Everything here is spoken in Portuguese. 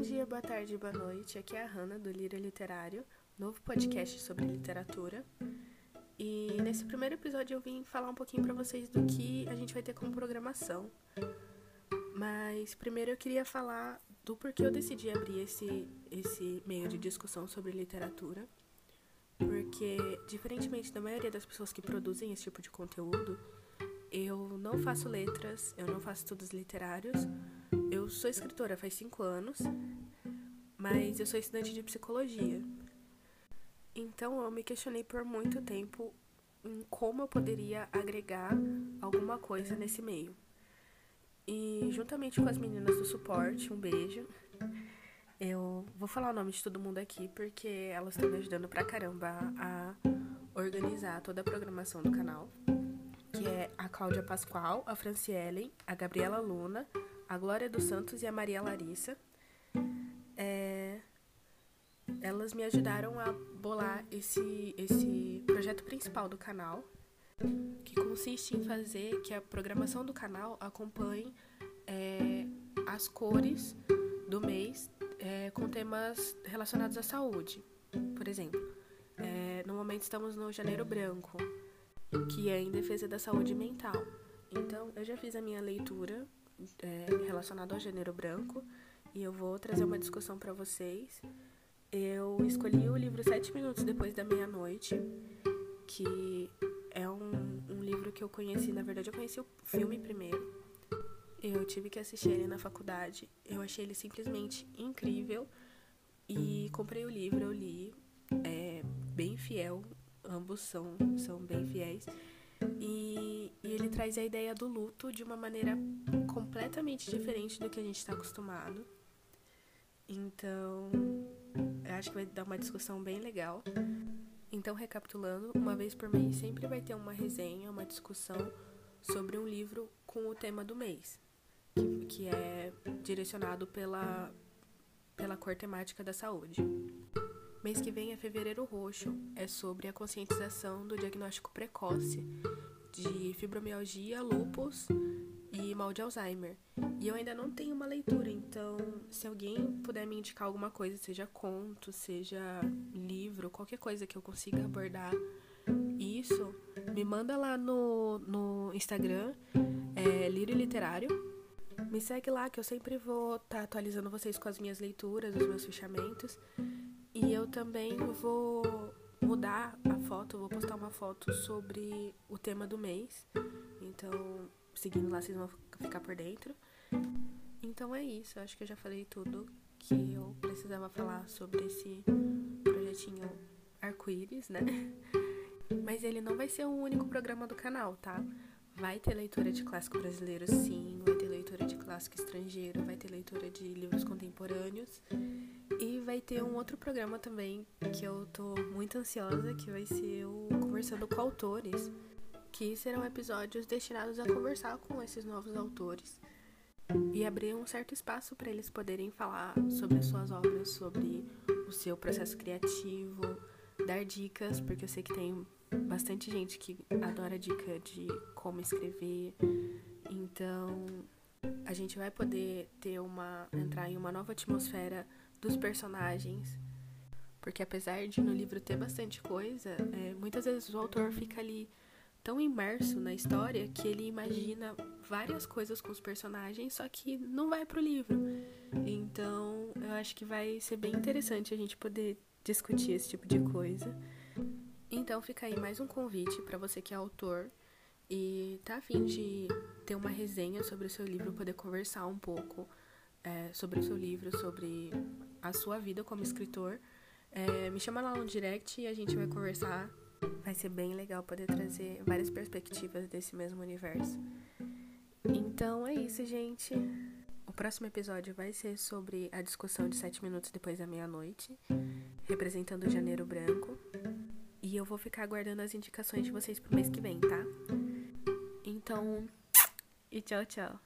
dia, boa tarde, boa noite. Aqui é a Hanna do Lira Literário, novo podcast sobre literatura. E nesse primeiro episódio eu vim falar um pouquinho para vocês do que a gente vai ter como programação. Mas primeiro eu queria falar do porquê eu decidi abrir esse, esse meio de discussão sobre literatura. Porque, diferentemente da maioria das pessoas que produzem esse tipo de conteúdo, eu não faço letras, eu não faço estudos literários. Sou escritora faz cinco anos, mas eu sou estudante de psicologia. Então eu me questionei por muito tempo em como eu poderia agregar alguma coisa nesse meio. E juntamente com as meninas do suporte, um beijo. Eu vou falar o nome de todo mundo aqui porque elas estão me ajudando pra caramba a organizar toda a programação do canal que é a Cláudia Pascoal, a Franciele, a Gabriela Luna, a Glória dos Santos e a Maria Larissa. É, elas me ajudaram a bolar esse, esse projeto principal do canal, que consiste em fazer que a programação do canal acompanhe é, as cores do mês é, com temas relacionados à saúde. Por exemplo, é, no momento estamos no Janeiro Branco, que é em defesa da saúde mental. Então, eu já fiz a minha leitura é, relacionada ao gênero branco e eu vou trazer uma discussão para vocês. Eu escolhi o livro Sete Minutos Depois da Meia-Noite, que é um, um livro que eu conheci, na verdade, eu conheci o filme primeiro. Eu tive que assistir ele na faculdade. Eu achei ele simplesmente incrível e comprei o livro, eu li. É bem fiel ambos são, são bem fiéis. Traz a ideia do luto de uma maneira completamente diferente do que a gente está acostumado. Então, eu acho que vai dar uma discussão bem legal. Então, recapitulando, uma vez por mês sempre vai ter uma resenha, uma discussão sobre um livro com o tema do mês, que, que é direcionado pela, pela cor temática da saúde. Mês que vem é Fevereiro Roxo, é sobre a conscientização do diagnóstico precoce de fibromialgia, lúpus e mal de Alzheimer. E eu ainda não tenho uma leitura, então se alguém puder me indicar alguma coisa, seja conto, seja livro, qualquer coisa que eu consiga abordar isso, me manda lá no, no Instagram, é Lírio Literário. Me segue lá que eu sempre vou estar tá atualizando vocês com as minhas leituras, os meus fechamentos. E eu também vou mudar a foto, vou postar uma foto sobre o tema do mês. Então, seguindo lá, vocês vão ficar por dentro. Então é isso, acho que eu já falei tudo que eu precisava falar sobre esse projetinho arco-íris, né? Mas ele não vai ser o único programa do canal, tá? Vai ter leitura de clássico brasileiro, sim, vai leitura de clássico estrangeiro, vai ter leitura de livros contemporâneos. E vai ter um outro programa também que eu tô muito ansiosa, que vai ser o Conversando com Autores, que serão episódios destinados a conversar com esses novos autores e abrir um certo espaço para eles poderem falar sobre as suas obras, sobre o seu processo criativo, dar dicas, porque eu sei que tem bastante gente que adora dica de como escrever. Então, a gente vai poder ter uma entrar em uma nova atmosfera dos personagens. Porque apesar de no livro ter bastante coisa, é, muitas vezes o autor fica ali tão imerso na história que ele imagina várias coisas com os personagens, só que não vai pro livro. Então, eu acho que vai ser bem interessante a gente poder discutir esse tipo de coisa. Então, fica aí mais um convite para você que é autor e tá afim de ter uma resenha sobre o seu livro, poder conversar um pouco é, sobre o seu livro, sobre a sua vida como escritor, é, me chama lá no direct e a gente vai conversar. Vai ser bem legal poder trazer várias perspectivas desse mesmo universo. Então é isso, gente. O próximo episódio vai ser sobre a discussão de sete minutos depois da meia-noite, representando o Janeiro Branco. E eu vou ficar aguardando as indicações de vocês pro mês que vem, tá? Então, e tchau, tchau.